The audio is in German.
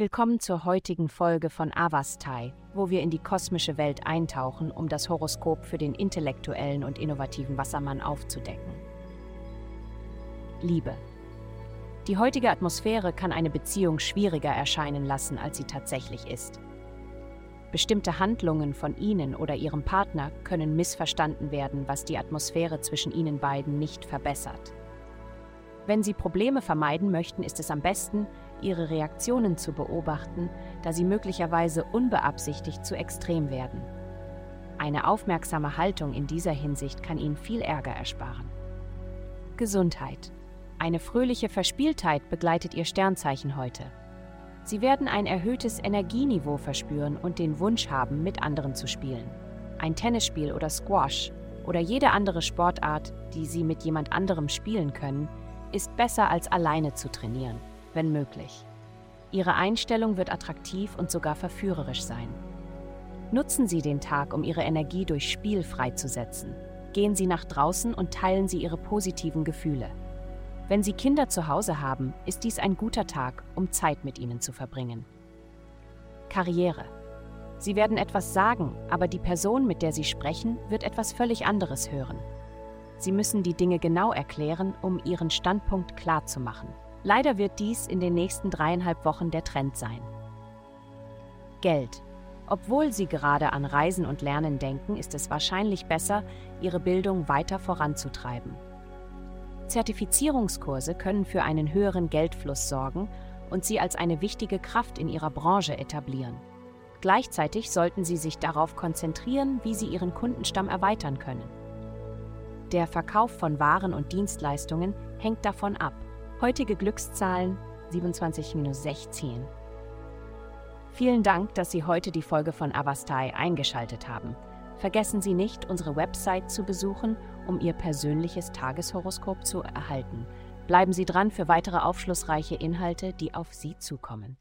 Willkommen zur heutigen Folge von Avastai, wo wir in die kosmische Welt eintauchen, um das Horoskop für den intellektuellen und innovativen Wassermann aufzudecken. Liebe. Die heutige Atmosphäre kann eine Beziehung schwieriger erscheinen lassen, als sie tatsächlich ist. Bestimmte Handlungen von Ihnen oder Ihrem Partner können missverstanden werden, was die Atmosphäre zwischen Ihnen beiden nicht verbessert. Wenn Sie Probleme vermeiden möchten, ist es am besten, Ihre Reaktionen zu beobachten, da sie möglicherweise unbeabsichtigt zu extrem werden. Eine aufmerksame Haltung in dieser Hinsicht kann Ihnen viel Ärger ersparen. Gesundheit. Eine fröhliche Verspieltheit begleitet Ihr Sternzeichen heute. Sie werden ein erhöhtes Energieniveau verspüren und den Wunsch haben, mit anderen zu spielen. Ein Tennisspiel oder Squash oder jede andere Sportart, die Sie mit jemand anderem spielen können, ist besser als alleine zu trainieren, wenn möglich. Ihre Einstellung wird attraktiv und sogar verführerisch sein. Nutzen Sie den Tag, um Ihre Energie durch Spiel freizusetzen. Gehen Sie nach draußen und teilen Sie Ihre positiven Gefühle. Wenn Sie Kinder zu Hause haben, ist dies ein guter Tag, um Zeit mit ihnen zu verbringen. Karriere. Sie werden etwas sagen, aber die Person, mit der Sie sprechen, wird etwas völlig anderes hören. Sie müssen die Dinge genau erklären, um Ihren Standpunkt klar zu machen. Leider wird dies in den nächsten dreieinhalb Wochen der Trend sein. Geld. Obwohl Sie gerade an Reisen und Lernen denken, ist es wahrscheinlich besser, Ihre Bildung weiter voranzutreiben. Zertifizierungskurse können für einen höheren Geldfluss sorgen und Sie als eine wichtige Kraft in Ihrer Branche etablieren. Gleichzeitig sollten Sie sich darauf konzentrieren, wie Sie Ihren Kundenstamm erweitern können. Der Verkauf von Waren und Dienstleistungen hängt davon ab. Heutige Glückszahlen 27-16. Vielen Dank, dass Sie heute die Folge von Avastai eingeschaltet haben. Vergessen Sie nicht, unsere Website zu besuchen, um Ihr persönliches Tageshoroskop zu erhalten. Bleiben Sie dran für weitere aufschlussreiche Inhalte, die auf Sie zukommen.